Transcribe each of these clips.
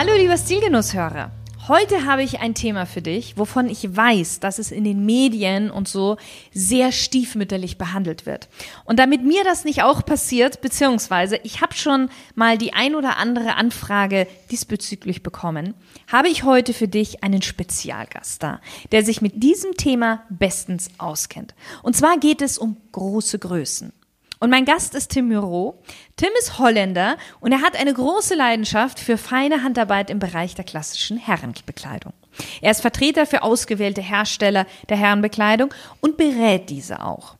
Hallo lieber Stilgenusshörer. Heute habe ich ein Thema für dich, wovon ich weiß, dass es in den Medien und so sehr stiefmütterlich behandelt wird. Und damit mir das nicht auch passiert, beziehungsweise ich habe schon mal die ein oder andere Anfrage diesbezüglich bekommen, habe ich heute für dich einen Spezialgast da, der sich mit diesem Thema bestens auskennt. Und zwar geht es um große Größen. Und mein Gast ist Tim Muro. Tim ist Holländer und er hat eine große Leidenschaft für feine Handarbeit im Bereich der klassischen Herrenbekleidung. Er ist Vertreter für ausgewählte Hersteller der Herrenbekleidung und berät diese auch.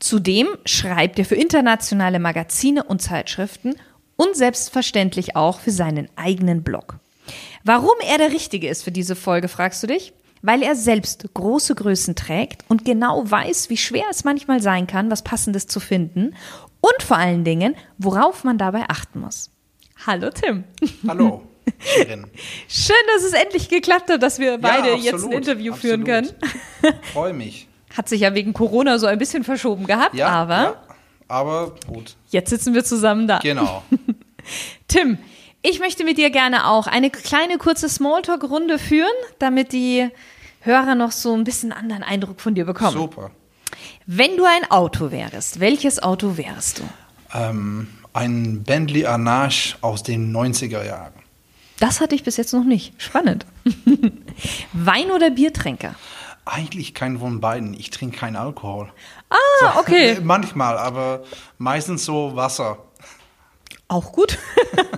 Zudem schreibt er für internationale Magazine und Zeitschriften und selbstverständlich auch für seinen eigenen Blog. Warum er der Richtige ist für diese Folge, fragst du dich? Weil er selbst große Größen trägt und genau weiß, wie schwer es manchmal sein kann, was Passendes zu finden und vor allen Dingen, worauf man dabei achten muss. Hallo Tim. Hallo. Schön, dass es endlich geklappt hat, dass wir beide ja, jetzt ein Interview absolut. führen können. Freue mich. Hat sich ja wegen Corona so ein bisschen verschoben gehabt, ja, aber. Ja, aber gut. Jetzt sitzen wir zusammen da. Genau. Tim, ich möchte mit dir gerne auch eine kleine kurze Smalltalk-Runde führen, damit die Hörer noch so ein bisschen anderen Eindruck von dir bekommen. Super. Wenn du ein Auto wärst, welches Auto wärst du? Ähm, ein Bentley Arnage aus den 90er Jahren. Das hatte ich bis jetzt noch nicht. Spannend. Wein- oder Biertränker? Eigentlich kein von beiden. Ich trinke keinen Alkohol. Ah, okay. manchmal, aber meistens so Wasser. Auch gut.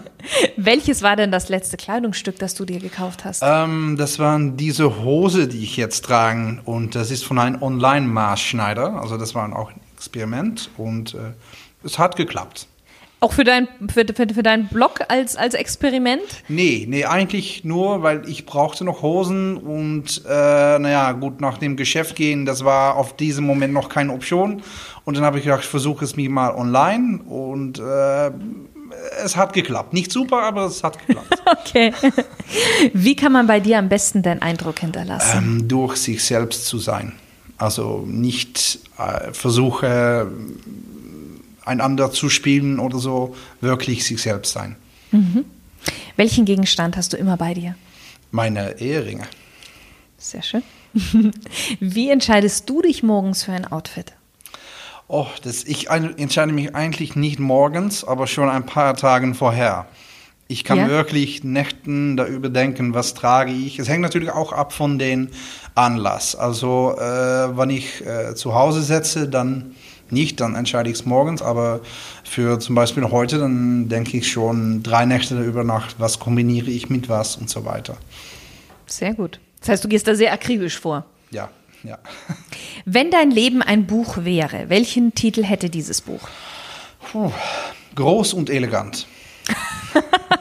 Welches war denn das letzte Kleidungsstück, das du dir gekauft hast? Ähm, das waren diese Hose, die ich jetzt trage. Und das ist von einem Online-Maßschneider. Also das war auch ein Experiment und äh, es hat geklappt. Auch für, dein, für, für, für deinen Blog als, als Experiment? Nee, nee, eigentlich nur, weil ich brauchte noch Hosen und äh, naja, gut, nach dem Geschäft gehen, das war auf diesem Moment noch keine Option. Und dann habe ich gedacht, ich versuche es mir mal online und äh, es hat geklappt. Nicht super, aber es hat geklappt. okay. Wie kann man bei dir am besten deinen Eindruck hinterlassen? Ähm, durch sich selbst zu sein. Also nicht äh, versuche, einander zu spielen oder so, wirklich sich selbst sein. Mhm. Welchen Gegenstand hast du immer bei dir? Meine Eheringe. Sehr schön. Wie entscheidest du dich morgens für ein Outfit? Oh, das, ich entscheide mich eigentlich nicht morgens, aber schon ein paar Tage vorher. Ich kann ja. wirklich Nächten da überdenken, was trage ich. Es hängt natürlich auch ab von den Anlass. Also äh, wenn ich äh, zu Hause setze, dann nicht, dann entscheide ich es morgens. Aber für zum Beispiel heute, dann denke ich schon drei Nächte darüber nach, was kombiniere ich mit was und so weiter. Sehr gut. Das heißt, du gehst da sehr akribisch vor. Ja ja. Wenn dein Leben ein Buch wäre, welchen Titel hätte dieses Buch? Puh, groß und elegant.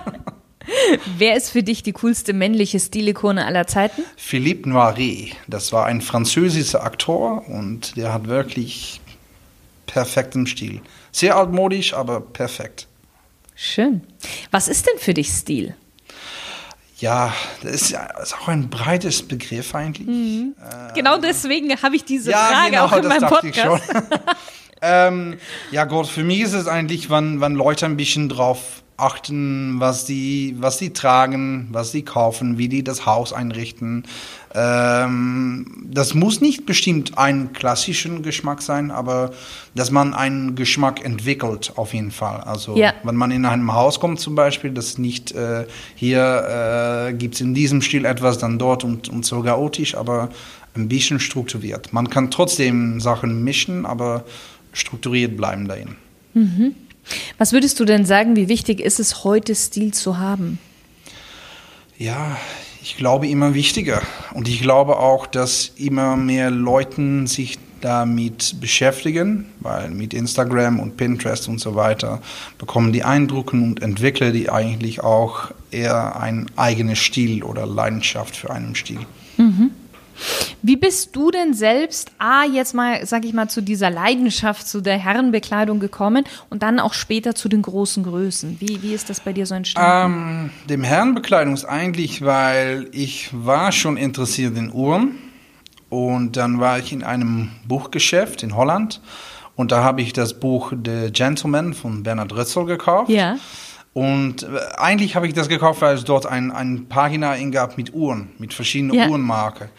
Wer ist für dich die coolste männliche Stilikone aller Zeiten? Philippe Noiret. Das war ein französischer Aktor und der hat wirklich perfekten Stil. Sehr altmodisch, aber perfekt. Schön. Was ist denn für dich Stil? Ja, das ist, ist auch ein breites Begriff eigentlich. Mhm. Äh, genau deswegen habe ich diese ja, Frage genau, auch in meinem Podcast. ähm, ja, Gott, für mich ist es eigentlich, wenn, wenn Leute ein bisschen drauf achten, was die, was die tragen, was sie kaufen, wie die das Haus einrichten. Ähm, das muss nicht bestimmt ein klassischen Geschmack sein, aber dass man einen Geschmack entwickelt, auf jeden Fall. Also ja. wenn man in einem Haus kommt zum Beispiel, das nicht äh, hier äh, gibt es in diesem Stil etwas, dann dort und, und so chaotisch, aber ein bisschen strukturiert. Man kann trotzdem Sachen mischen, aber strukturiert bleiben dahin. Mhm. Was würdest du denn sagen, wie wichtig ist es, heute Stil zu haben? Ja, ich glaube immer wichtiger. Und ich glaube auch, dass immer mehr Leuten sich damit beschäftigen, weil mit Instagram und Pinterest und so weiter bekommen die Eindrücke und entwickeln die eigentlich auch eher ein eigenes Stil oder Leidenschaft für einen Stil. Mhm. Wie bist du denn selbst, A, jetzt mal, sag ich mal, zu dieser Leidenschaft, zu der Herrenbekleidung gekommen und dann auch später zu den großen Größen? Wie, wie ist das bei dir so entstanden? Ähm, dem Herrenbekleidung ist eigentlich, weil ich war schon interessiert in Uhren und dann war ich in einem Buchgeschäft in Holland und da habe ich das Buch The Gentleman von Bernhard Ritzel gekauft. Ja. Und äh, eigentlich habe ich das gekauft, weil es dort ein, ein Pagina gab mit Uhren, mit verschiedenen ja. Uhrenmarken.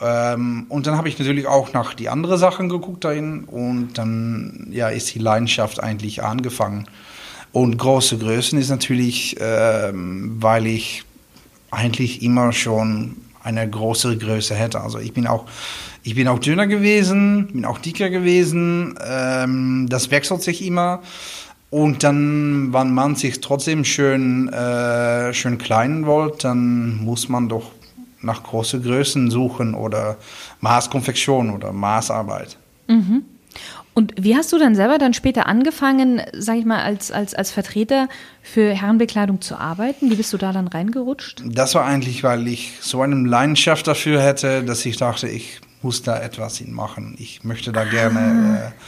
Ähm, und dann habe ich natürlich auch nach die anderen Sachen geguckt dahin und dann ja, ist die Leidenschaft eigentlich angefangen. Und große Größen ist natürlich, ähm, weil ich eigentlich immer schon eine größere Größe hätte. Also ich bin auch, ich bin auch dünner gewesen, bin auch dicker gewesen. Ähm, das wechselt sich immer. Und dann, wenn man sich trotzdem schön, äh, schön klein wollt, dann muss man doch nach großen Größen suchen oder Maßkonfektion oder Maßarbeit. Mhm. Und wie hast du dann selber dann später angefangen, sag ich mal, als, als, als Vertreter für Herrenbekleidung zu arbeiten? Wie bist du da dann reingerutscht? Das war eigentlich, weil ich so eine Leidenschaft dafür hätte, dass ich dachte, ich muss da etwas machen. Ich möchte da ah. gerne äh,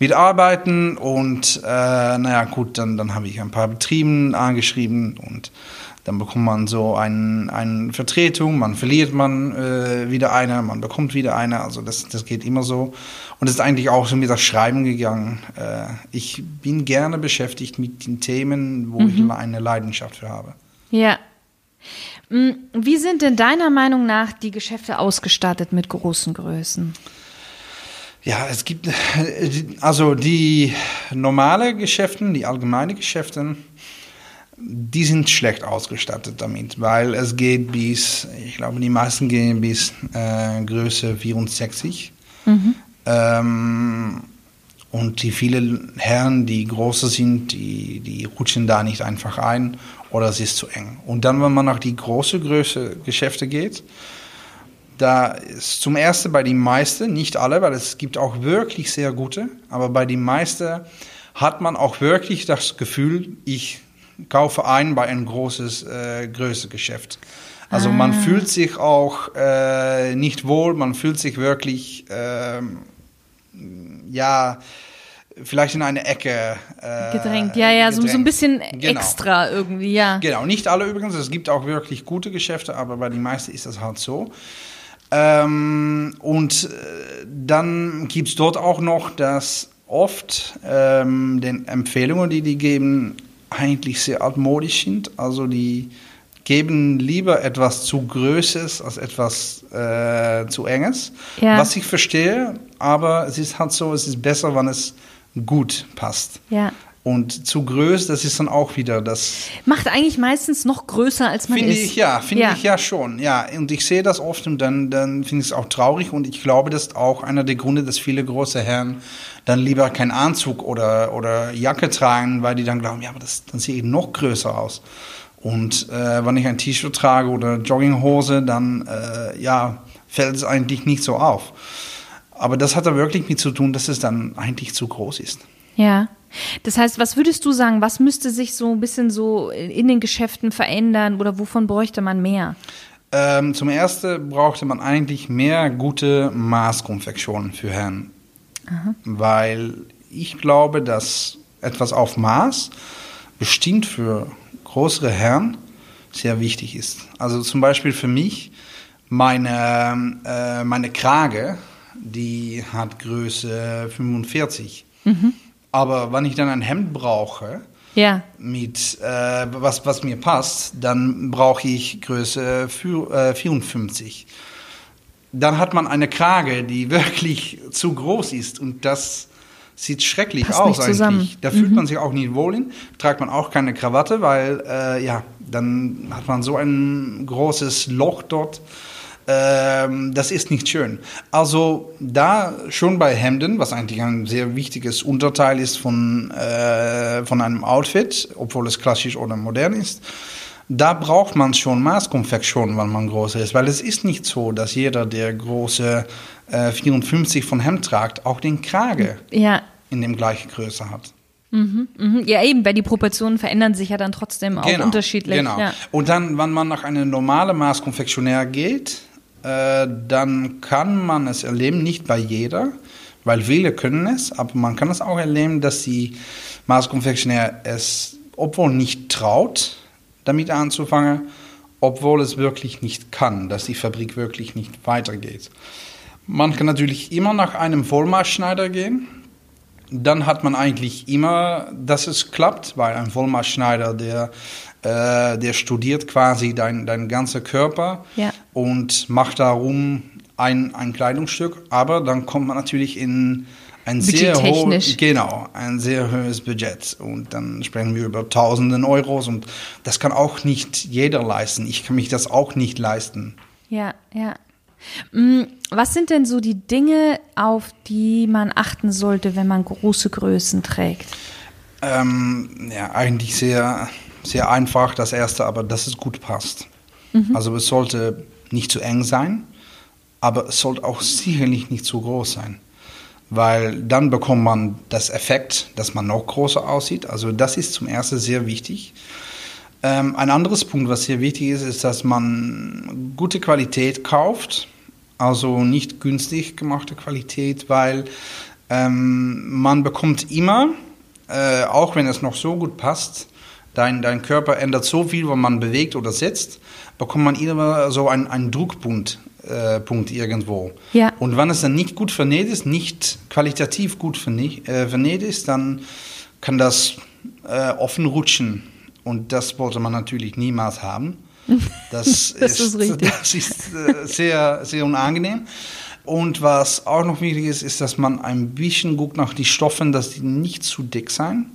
mitarbeiten und äh, naja, gut, dann, dann habe ich ein paar Betrieben angeschrieben und dann bekommt man so eine ein Vertretung, man verliert man äh, wieder eine, man bekommt wieder eine, also das, das geht immer so. Und es ist eigentlich auch so mit das Schreiben gegangen. Äh, ich bin gerne beschäftigt mit den Themen, wo mhm. ich eine Leidenschaft für habe. Ja. Mm, wie sind denn deiner Meinung nach die Geschäfte ausgestattet mit großen Größen? Ja, es gibt also die normale Geschäfte, die allgemeine Geschäfte, die sind schlecht ausgestattet damit, weil es geht bis, ich glaube, die meisten gehen bis äh, Größe 64. Mhm. Ähm, und die vielen Herren, die größer sind, die, die rutschen da nicht einfach ein oder es ist zu eng. Und dann, wenn man nach die große Größe Geschäfte geht, da ist zum ersten bei den meisten, nicht alle, weil es gibt auch wirklich sehr gute, aber bei den meisten hat man auch wirklich das Gefühl, ich kaufe ein bei ein großes äh, Größegeschäft. Also ah. man fühlt sich auch äh, nicht wohl, man fühlt sich wirklich, äh, ja, vielleicht in eine Ecke äh, gedrängt. Ja, ja, gedrängt. So, so ein bisschen genau. extra irgendwie, ja. Genau, nicht alle übrigens. Es gibt auch wirklich gute Geschäfte, aber bei den meisten ist das halt so. Ähm, und äh, dann gibt es dort auch noch, dass oft ähm, den Empfehlungen, die die geben, eigentlich sehr altmodisch sind. Also die geben lieber etwas zu Größes als etwas äh, zu Enges. Ja. Was ich verstehe, aber es ist halt so, es ist besser, wenn es gut passt. Ja. Und zu groß, das ist dann auch wieder das. Macht eigentlich meistens noch größer, als man finde ist. Ich, ja, finde ja. ich ja schon. Ja, und ich sehe das oft und dann, dann finde ich es auch traurig. Und ich glaube, das ist auch einer der Gründe, dass viele große Herren dann lieber keinen Anzug oder, oder Jacke tragen, weil die dann glauben, ja, aber das, dann sehe ich noch größer aus. Und äh, wenn ich ein T-Shirt trage oder Jogginghose, dann äh, ja, fällt es eigentlich nicht so auf. Aber das hat da wirklich mit zu tun, dass es dann eigentlich zu groß ist. Ja. Das heißt, was würdest du sagen, was müsste sich so ein bisschen so in den Geschäften verändern oder wovon bräuchte man mehr? Ähm, zum Ersten brauchte man eigentlich mehr gute Maßkonfektionen für Herren. Aha. Weil ich glaube, dass etwas auf Maß bestimmt für größere Herren sehr wichtig ist. Also zum Beispiel für mich, meine, äh, meine Krage, die hat Größe 45. Mhm. Aber wenn ich dann ein Hemd brauche, ja. mit äh, was, was mir passt, dann brauche ich Größe für, äh, 54. Dann hat man eine Krage, die wirklich zu groß ist und das sieht schrecklich Passt aus eigentlich. Zusammen. Da fühlt mhm. man sich auch nicht wohl in. Tragt man auch keine Krawatte, weil äh, ja, dann hat man so ein großes Loch dort ähm, das ist nicht schön. Also da schon bei Hemden, was eigentlich ein sehr wichtiges Unterteil ist von, äh, von einem Outfit, obwohl es klassisch oder modern ist, da braucht man schon Maßkonfektion, wenn man groß ist, weil es ist nicht so, dass jeder, der große äh, 54 von Hemd tragt, auch den Krage Ja. in dem gleichen Größe hat. Mhm. Ja, eben, weil die Proportionen verändern sich ja dann trotzdem auch unterschiedlich. Genau. Ja. Und dann, wenn man nach einem normalen Maßkonfektionär geht, äh, dann kann man es erleben, nicht bei jeder, weil viele können es, aber man kann es auch erleben, dass die Maßkonfektionär es, obwohl nicht traut, damit anzufangen, obwohl es wirklich nicht kann, dass die Fabrik wirklich nicht weitergeht. Man kann natürlich immer nach einem Vollmaßschneider gehen. Dann hat man eigentlich immer, dass es klappt, weil ein Vollmaßschneider, der, äh, der studiert quasi dein, dein ganzer Körper Ja. und macht darum ein, ein Kleidungsstück. Aber dann kommt man natürlich in ein sehr hohes, genau, ein sehr hohes Budget. Und dann sprechen wir über Tausenden Euros und das kann auch nicht jeder leisten. Ich kann mich das auch nicht leisten. Ja, ja. Mm, Was sind denn so die Dinge, auf die man achten sollte, wenn man große Größen trägt? Ähm, ja, eigentlich sehr, sehr einfach das erste, aber dass es gut passt. Also es sollte nicht zu eng sein, aber es sollte auch sicherlich nicht zu groß sein. Weil dann bekommt man das Effekt, dass man noch größer aussieht. Also das ist zum ersten sehr wichtig. Ähm, ein anderes Punkt, was sehr wichtig ist, ist, dass man gute Qualität kauft. Also nicht günstig gemachte Qualität, weil ähm, man bekommt immer, äh, auch wenn es noch so gut passt, dein, dein Körper ändert so viel, wenn man bewegt oder sitzt, bekommt man immer so einen, einen Druckpunkt äh, Punkt irgendwo. Ja. Und wenn es dann nicht gut vernäht ist, nicht qualitativ gut vernäht, äh, vernäht ist, dann kann das äh, offen rutschen. Und das wollte man natürlich niemals haben. Das, Das ist richtig. Das ist sehr, sehr unangenehm. Und was auch noch wichtig ist, ist, dass man ein bisschen guckt nach den Stoffen, dass die nicht zu dick sein,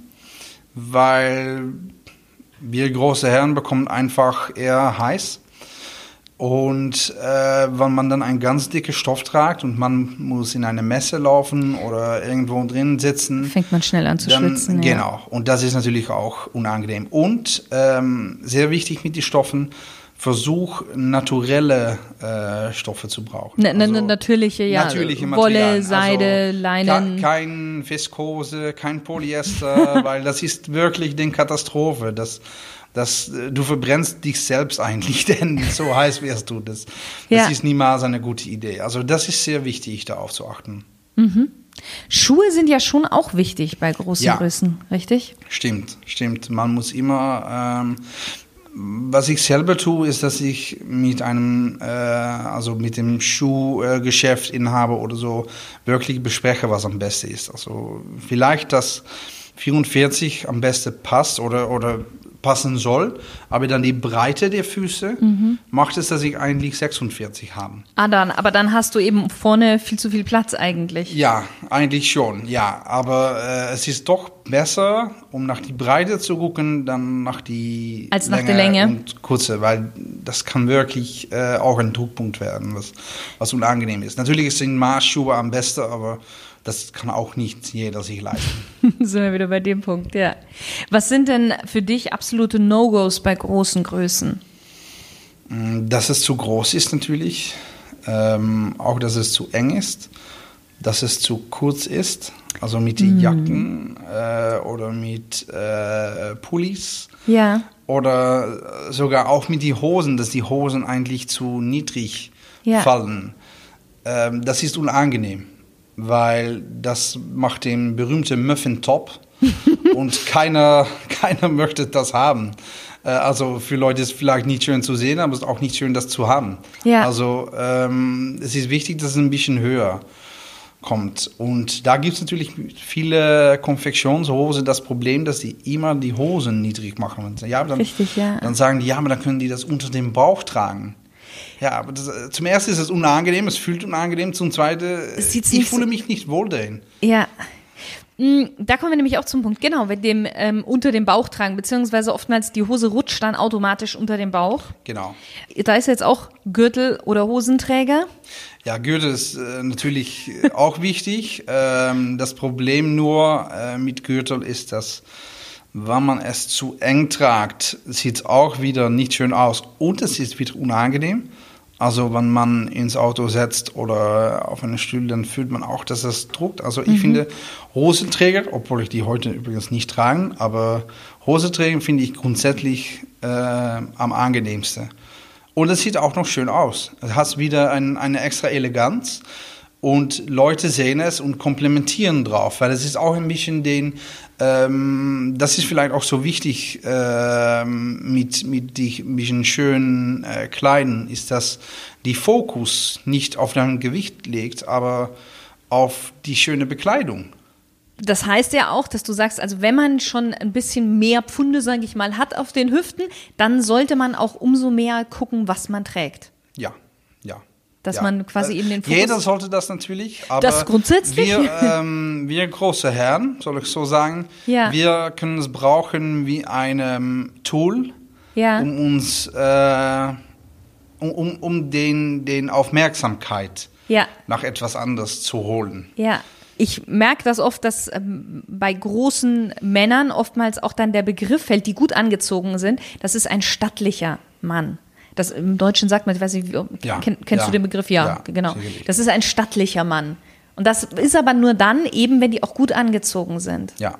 weil wir große Herren bekommen einfach eher heiß. Und äh, wenn man dann einen ganz dicken Stoff tragt und man muss in eine Messe laufen oder irgendwo drin sitzen, Fängt man schnell an zu dann, schwitzen. Ja. Genau. Und das ist natürlich auch unangenehm. Und ähm, sehr wichtig mit den Stoffen, versuch naturelle äh, Stoffe zu brauchen. Ne, ne, Also natürliche, ja. Natürliche Wolle, Materialien. Seide, also Leinen. ke- Kein Viskose, kein Polyester, weil das ist wirklich eine Katastrophe. Das, das, äh, du verbrennst dich selbst eigentlich, denn so heiß wärst du. Das, das Ja. ist niemals eine gute Idee. Also das ist sehr wichtig, darauf zu achten. Schuhe sind ja schon auch wichtig bei großen Ja. Größen, richtig? Stimmt, stimmt. Man muss immer. Ähm, was ich selber tue, ist, dass ich mit einem, äh, also mit dem Schuhgeschäft Inhaber oder so wirklich bespreche, was am besten ist. Also vielleicht, dass 44 am besten passt oder, oder passen soll, aber dann die Breite der Füße macht es, dass ich eigentlich 46 haben. Ah, dann, aber dann hast du eben vorne viel zu viel Platz eigentlich. Ja, eigentlich schon, ja. Aber äh, es ist doch besser, um nach die Breite zu gucken, dann nach die Als nach der Länge. und Kurze, weil das kann wirklich äh, auch ein Druckpunkt werden, was, was unangenehm ist. Natürlich sind Maßschuhe am besten, aber das kann auch nicht jeder sich leisten. sind wir wieder bei dem Punkt, ja. Was sind denn für dich absolute No-Gos bei großen Größen? Mm, Dass es zu groß ist natürlich, ähm, auch dass es zu eng ist, dass es zu kurz ist, also mit den Jacken äh, oder mit äh, Pullis. Ja. Oder sogar auch mit die Hosen, dass die Hosen eigentlich zu niedrig Ja. fallen. Ähm, das ist unangenehm, weil das macht den berühmten Muffin-Top und keiner, keiner möchte das haben. Äh, also für Leute ist es vielleicht nicht schön zu sehen, aber es ist auch nicht schön, das zu haben. Ja. Also ähm, es ist wichtig, dass es ein bisschen höher kommt. Und da gibt es natürlich viele Konfektionshosen das Problem, dass die immer die Hosen niedrig machen. Ja, dann, Richtig, ja. Dann sagen die, ja, aber dann können die das unter dem Bauch tragen. Ja, aber das, äh, zum ersten ist es unangenehm, es fühlt unangenehm, zum zweiten, äh, ich nicht so- fühle mich nicht wohl darin. Ja. Mm, Da kommen wir nämlich auch zum Punkt, genau, mit dem ähm, unter dem Bauch tragen, beziehungsweise oftmals die Hose rutscht dann automatisch unter dem Bauch. Genau. Da ist jetzt auch Gürtel oder Hosenträger. Ja, Gürtel ist äh, natürlich äh, auch wichtig. Ähm, das Problem nur äh, mit Gürtel ist, dass wenn man es zu eng tragt, sieht es auch wieder nicht schön aus und es ist wieder unangenehm. Also wenn man ins Auto setzt oder auf einen Stuhl, dann fühlt man auch, dass es druckt. Also ich mhm. finde Hosenträger, obwohl ich die heute übrigens nicht trage, aber Hosenträger finde ich grundsätzlich äh, am angenehmsten. Und es sieht auch noch schön aus. Es hat wieder ein, eine extra Eleganz und Leute sehen es und komplementieren drauf, weil es ist auch ein bisschen den, ähm, das ist vielleicht auch so wichtig ähm, mit, mit die ein bisschen schönen äh, Kleiden, ist, dass die Fokus nicht auf dein Gewicht legt, aber auf die schöne Bekleidung. Das heißt ja auch, dass du sagst, also wenn man schon ein bisschen mehr Pfunde, sage ich mal, hat auf den Hüften, dann sollte man auch umso mehr gucken, was man trägt. Dass ja. man quasi eben den Fokus Jeder sollte das natürlich, aber das grundsätzlich. Wir, ähm, wir große Herren, soll ich so sagen, ja. wir können es brauchen wie ein Tool, ja. um uns, äh, um, um, um den, den Aufmerksamkeit nach etwas anderes zu holen. Ja. Ich merke das oft, dass ähm, bei großen Männern oftmals auch dann der Begriff fällt, die gut angezogen sind, das ist ein stattlicher Mann. Das im Deutschen sagt man, ich weiß nicht, ja, kenn, kennst ja, du den Begriff? Ja, ja genau. Sicherlich. Das ist ein stattlicher Mann. Und das ist aber nur dann eben, wenn die auch gut angezogen sind. Ja,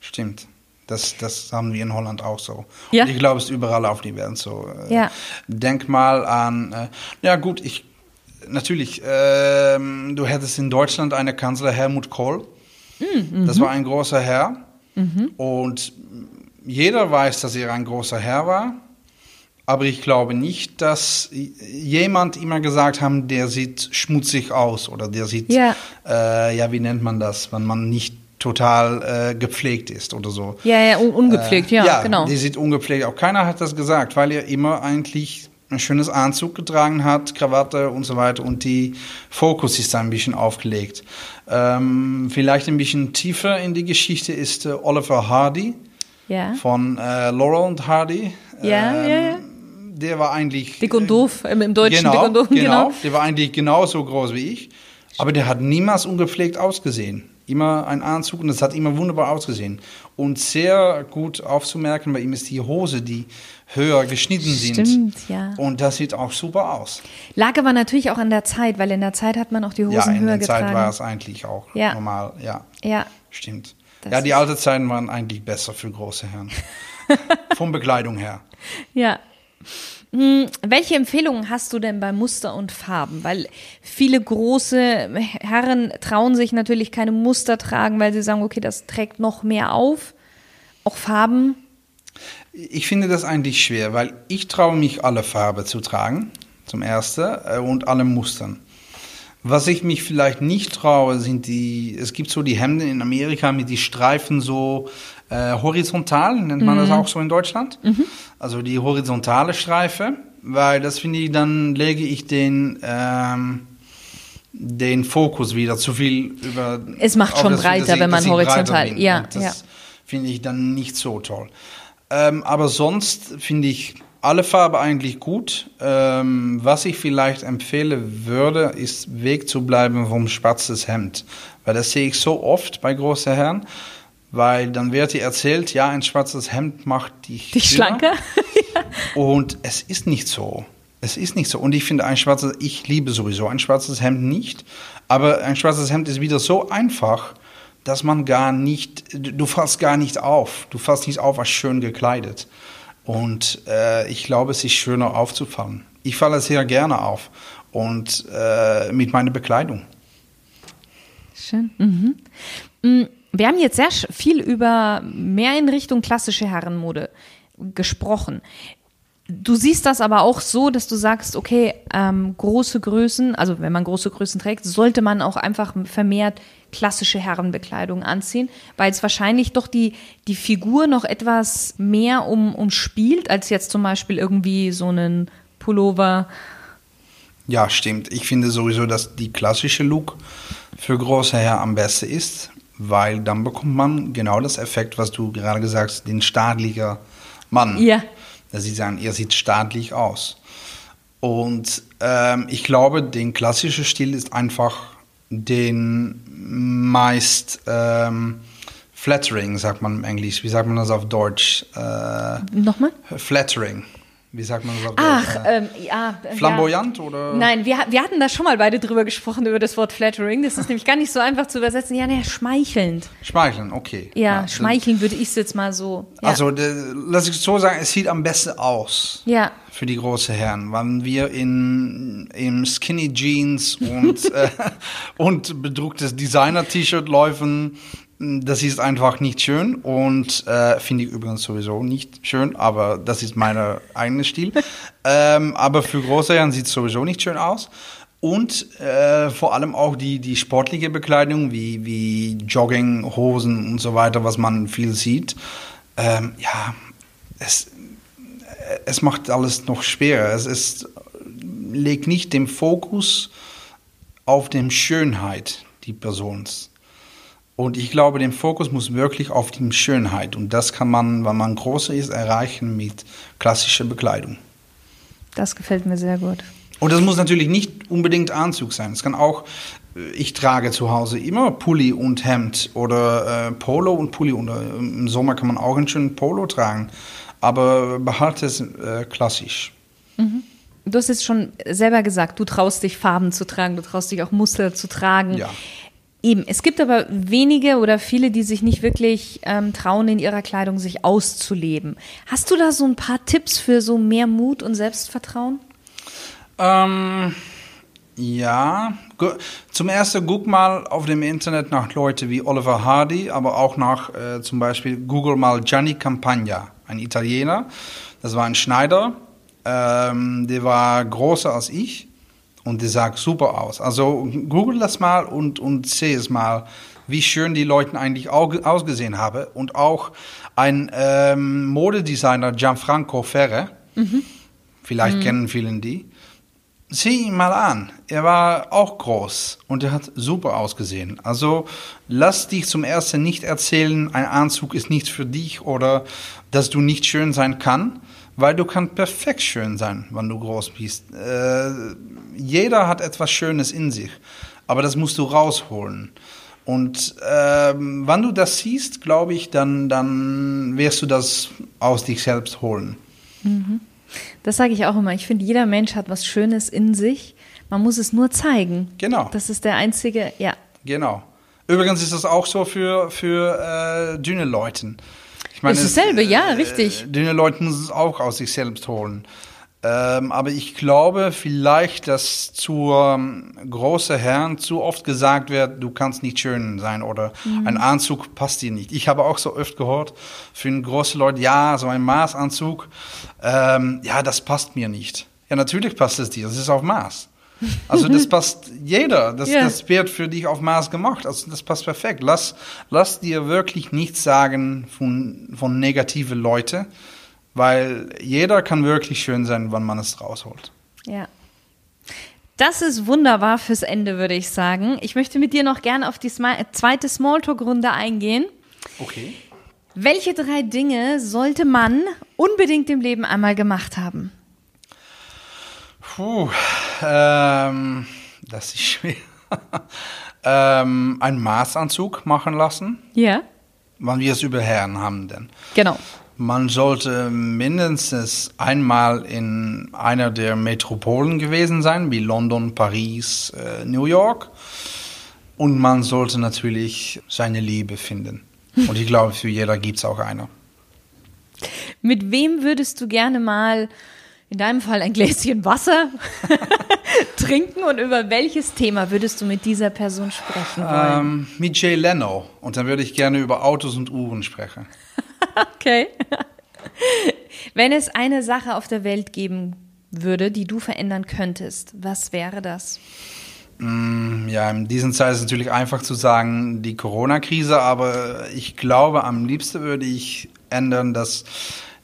stimmt. Das, das haben wir in Holland auch so. Ja. Und ich glaube, es ist überall auf die Welt so. Äh, ja. Denk mal an, äh, ja gut, ich, natürlich, äh, du hättest in Deutschland einen Kanzler, Helmut Kohl. Mhm. Das war ein großer Herr. Mhm. Und jeder weiß, dass er ein großer Herr war. Aber ich glaube nicht, dass jemand immer gesagt haben, der sieht schmutzig aus oder der sieht, ja, äh, ja wie nennt man das, wenn man nicht total äh, gepflegt ist oder so. Ja, ja, un ungepflegt, äh, ja, ja, genau. Der sieht ungepflegt. Auch keiner hat das gesagt, weil er immer eigentlich ein schönes Anzug getragen hat, Krawatte und so weiter und die Fokus ist da ein bisschen aufgelegt. Ähm, vielleicht ein bisschen tiefer in die Geschichte ist äh, Oliver Hardy ja. von äh, Laurel und Hardy. Ja, ähm, ja, ja der war eigentlich. Dick und doof, im, im Deutschen genau, dick und doof, genau, genau. Der war eigentlich genauso groß wie ich. Aber der hat niemals ungepflegt ausgesehen. Immer ein Anzug und es hat immer wunderbar ausgesehen. Und sehr gut aufzumerken, bei ihm ist die Hose, die höher geschnitten Stimmt, sind. ja. Und das sieht auch super aus. Lag aber natürlich auch an der Zeit, weil in der Zeit hat man auch die Hosen höher getragen. Ja, in der Zeit war es eigentlich auch ja. normal, ja. Ja. Stimmt. Das ja, die alten Zeiten waren eigentlich besser für große Herren. Von Bekleidung her. Ja, welche Empfehlungen hast du denn bei Muster und Farben? Weil viele große Herren trauen sich natürlich keine Muster tragen, weil sie sagen, okay, das trägt noch mehr auf. Auch Farben? Ich finde das eigentlich schwer, weil ich traue mich, alle Farben zu tragen, zum Ersten, äh, und alle Mustern. Was ich mich vielleicht nicht traue, sind die, es gibt so die Hemden in Amerika mit die Streifen so äh, horizontal, nennt man mhm. das auch so in Deutschland. Mhm. Also die horizontale Streife, weil das finde ich, dann lege ich den, ähm, den Fokus wieder zu viel über. Es macht schon breiter, wenn man horizontal, ja. Das ja. finde ich dann nicht so toll. Ähm, aber sonst finde ich alle Farben eigentlich gut. Ähm, was ich vielleicht empfehlen würde, ist weg zu bleiben vom schwarzes Hemd. Weil das sehe ich so oft bei großen Herren. Weil dann wird dir erzählt, ja, ein schwarzes Hemd macht dich, dich schlanker. Und es ist nicht so. Es ist nicht so. Und ich finde ein schwarzes, ich liebe sowieso ein schwarzes Hemd nicht. Aber ein schwarzes Hemd ist wieder so einfach, dass man gar nicht, du fasst gar nicht auf. Du fasst nicht auf als schön gekleidet. Und äh, ich glaube, es ist schöner aufzufallen. Ich falle sehr gerne auf und äh, mit meiner Bekleidung. Schön. Mhm. Wir haben jetzt sehr viel über mehr in Richtung klassische Herrenmode gesprochen. Du siehst das aber auch so, dass du sagst, okay, ähm, große Größen, also wenn man große Größen trägt, sollte man auch einfach vermehrt klassische Herrenbekleidung anziehen, weil es wahrscheinlich doch die, die Figur noch etwas mehr um, umspielt, als jetzt zum Beispiel irgendwie so einen Pullover. Ja, stimmt. Ich finde sowieso, dass die klassische Look für große Herren am besten ist, weil dann bekommt man genau das Effekt, was du gerade gesagt hast, den staatlicher Mann. Ja. Dass sie sagen, er sieht staatlich aus. Und ähm, ich glaube, den klassischen Stil ist einfach den meist ähm, flattering, sagt man im Englisch. Wie sagt man das auf Deutsch? Äh, Nochmal? flattering. Wie sagt man das auf Ach, Deutsch? Äh, ähm, ja. flamboyant ja. oder? Nein, wir, wir hatten da schon mal beide drüber gesprochen, über das Wort flattering. Das ist nämlich gar nicht so einfach zu übersetzen. Ja, ne, schmeichelnd. Schmeicheln, okay. Ja, das- schmeicheln würde ich es jetzt mal so. Ja. Also, lass ich so sagen, es sieht am besten aus. ja. für die großen Herren, wenn wir in, in Skinny Jeans und, äh, und bedrucktes Designer-T-Shirt laufen, das ist einfach nicht schön und äh, finde ich übrigens sowieso nicht schön, aber das ist mein eigener Stil. ähm, aber für große Herren sieht es sowieso nicht schön aus. Und äh, vor allem auch die, die sportliche Bekleidung, wie, wie Jogginghosen und so weiter, was man viel sieht. Ähm, ja, es, es macht alles noch schwerer. Es ist, legt nicht den Fokus auf die Schönheit die Persons. Und ich glaube, der Fokus muss wirklich auf die Schönheit. Und das kann man, wenn man größer ist, erreichen mit klassischer Bekleidung. Das gefällt mir sehr gut. Und das muss natürlich nicht unbedingt Anzug sein. Es kann auch, äh, ich trage zu Hause immer Pulli und Hemd oder äh, Polo und Pulli. Und äh, im Sommer kann man auch einen schönen Polo tragen. Aber behalte es äh, klassisch. Du hast jetzt schon selber gesagt, du traust dich Farben zu tragen, du traust dich auch Muster zu tragen. Ja. Eben, es gibt aber wenige oder viele, die sich nicht wirklich ähm, trauen, in ihrer Kleidung sich auszuleben. Hast du da so ein paar Tipps für so mehr Mut und Selbstvertrauen? Ähm, ja, zum ersten guck mal auf dem Internet nach Leute wie Oliver Hardy, aber auch nach äh, zum Beispiel Google mal Gianni Campagna, ein Italiener. Das war ein Schneider, ähm, der war größer als ich und der sah super aus. Also google das mal und, und seh es mal, wie schön die Leute eigentlich au ausgesehen haben. Und auch ein ähm, Modedesigner, Gianfranco Ferre, vielleicht kennen vielen die. Sieh ihn mal an. Er war auch groß und er hat super ausgesehen. Also lass dich zum ersten nicht erzählen, ein Anzug ist nicht für dich oder dass du nicht schön sein kann, weil du kannst perfekt schön sein, wenn du groß bist. Äh, jeder hat etwas Schönes in sich, aber das musst du rausholen. Und ähm, wenn du das siehst, glaube ich, dann, dann wirst du das aus dich selbst holen. Das sage ich auch immer. Ich finde, jeder Mensch hat was Schönes in sich. Man muss es nur zeigen. Genau. Das ist der einzige, ja. Genau. Übrigens ist das auch so für, für äh, dünne Leute. Ich Das ist dasselbe, ja, äh, richtig. Dünne Leute müssen es auch aus sich selbst holen. Ähm, aber ich glaube vielleicht, dass zu ähm, große Herren zu oft gesagt wird, du kannst nicht schön sein oder Mhm. ein Anzug passt dir nicht. Ich habe auch so oft gehört, für große Leute, ja, so ein Maßanzug, ähm, ja, das passt mir nicht. Ja, natürlich passt es dir, das ist auf Maß. Also das passt jeder, das, Ja. das wird für dich auf Maß gemacht, also das passt perfekt. Lass, lass dir wirklich nichts sagen von, von negative Leute, weil jeder kann wirklich schön sein, wenn man es rausholt. Ja. Das ist wunderbar fürs Ende, würde ich sagen. Ich möchte mit dir noch gerne auf die Sma zweite Smalltalk-Runde eingehen. Okay. Welche drei Dinge sollte man unbedingt im Leben einmal gemacht haben? Puh, ähm, das ist schwer. ähm, einen Maßanzug machen lassen, Ja. wann wir es über Herren haben denn. Genau. Man sollte mindestens einmal in einer der Metropolen gewesen sein, wie London, Paris, äh, New York. Und man sollte natürlich seine Liebe finden. Und ich glaube, für jeder gibt es auch eine. Mit wem würdest du gerne mal, in deinem Fall ein Gläschen Wasser, trinken und über welches Thema würdest du mit dieser Person sprechen wollen? Ähm, mit Jay Leno. Und dann würde ich gerne über Autos und Uhren sprechen. Okay. Wenn es eine Sache auf der Welt geben würde, die du verändern könntest, was wäre das? Mm, Ja, in diesen Zeit ist es natürlich einfach zu sagen, die Corona-Krise, aber ich glaube, am liebsten würde ich ändern, dass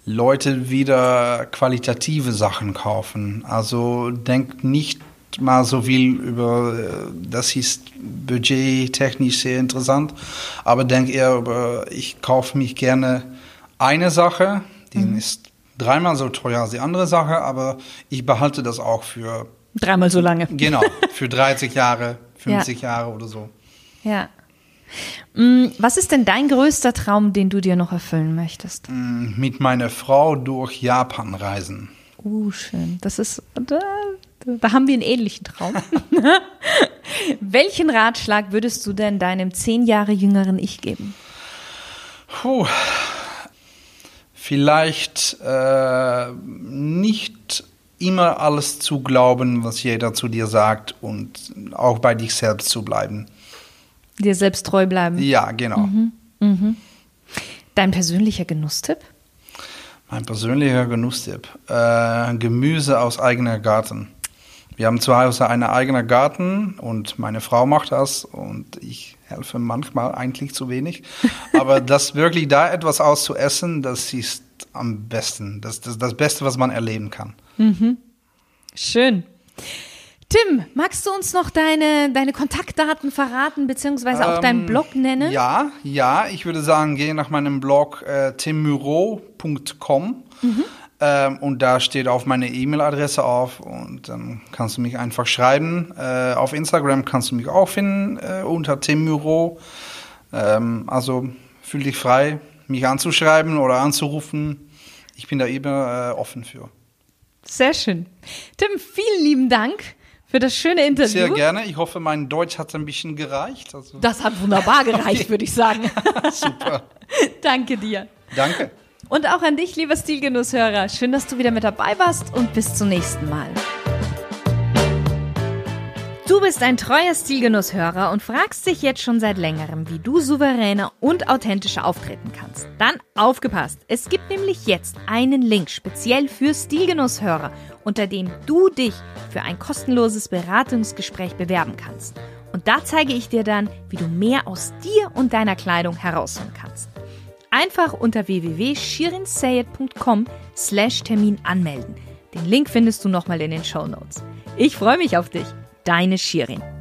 Leute wieder qualitative Sachen kaufen. Also denkt nicht mal so viel über, äh, das ist budgettechnisch sehr interessant, aber denkt eher über, ich kaufe mich gerne eine Sache, die ist dreimal so teuer als die andere Sache, aber ich behalte das auch für Dreimal so lange. Genau, für 30 Jahre, 50 Jahre oder so. Ja. Mm, Was ist denn dein größter Traum, den du dir noch erfüllen möchtest? Mit meiner Frau durch Japan reisen. Uh, schön. Das ist, da, da haben wir einen ähnlichen Traum. Welchen Ratschlag würdest du denn deinem zehn Jahre jüngeren Ich geben? Puh. Vielleicht äh, nicht immer alles zu glauben, was jeder zu dir sagt und auch bei dich selbst zu bleiben. Dir selbst treu bleiben. Ja, genau. Dein persönlicher Genusstipp? Mein persönlicher Genusstipp. Äh, Gemüse aus eigener Garten. Wir haben zu Hause einen eigenen Garten und meine Frau macht das und ich helfe manchmal eigentlich zu wenig. Aber das wirklich da etwas auszuessen, das ist am besten. Das ist das, das Beste, was man erleben kann. Schön. Tim, magst du uns noch deine, deine Kontaktdaten verraten, beziehungsweise auch deinen Blog nennen? Ähm, Ja, ja, ich würde sagen, geh nach meinem Blog äh, timmuro.com ähm, und da steht auch meine E-Mail-Adresse auf und dann kannst du mich einfach schreiben. Äh, auf Instagram kannst du mich auch finden äh, unter timmuro. Ähm, also fühl dich frei, mich anzuschreiben oder anzurufen. Ich bin da immer äh, offen für. Sehr schön. Tim, vielen lieben Dank für das schöne Interview. Sehr gerne. Ich hoffe, mein Deutsch hat ein bisschen gereicht. Also, Das hat wunderbar gereicht, würde ich sagen. super. Danke dir. Danke. Und auch an dich, lieber Stilgenusshörer. Schön, dass du wieder mit dabei warst und bis zum nächsten Mal. Du bist ein treuer Stilgenusshörer und fragst dich jetzt schon seit längerem, wie du souveräner und authentischer auftreten kannst. Dann aufgepasst! Es gibt nämlich jetzt einen Link speziell für Stilgenusshörer, unter dem du dich für ein kostenloses Beratungsgespräch bewerben kannst. Und da zeige ich dir dann, wie du mehr aus dir und deiner Kleidung herausholen kannst. Einfach unter www.shirinsayed.com slash Termin anmelden. Den Link findest du nochmal in den Show Notes. Ich freue mich auf dich. Deine Shirin.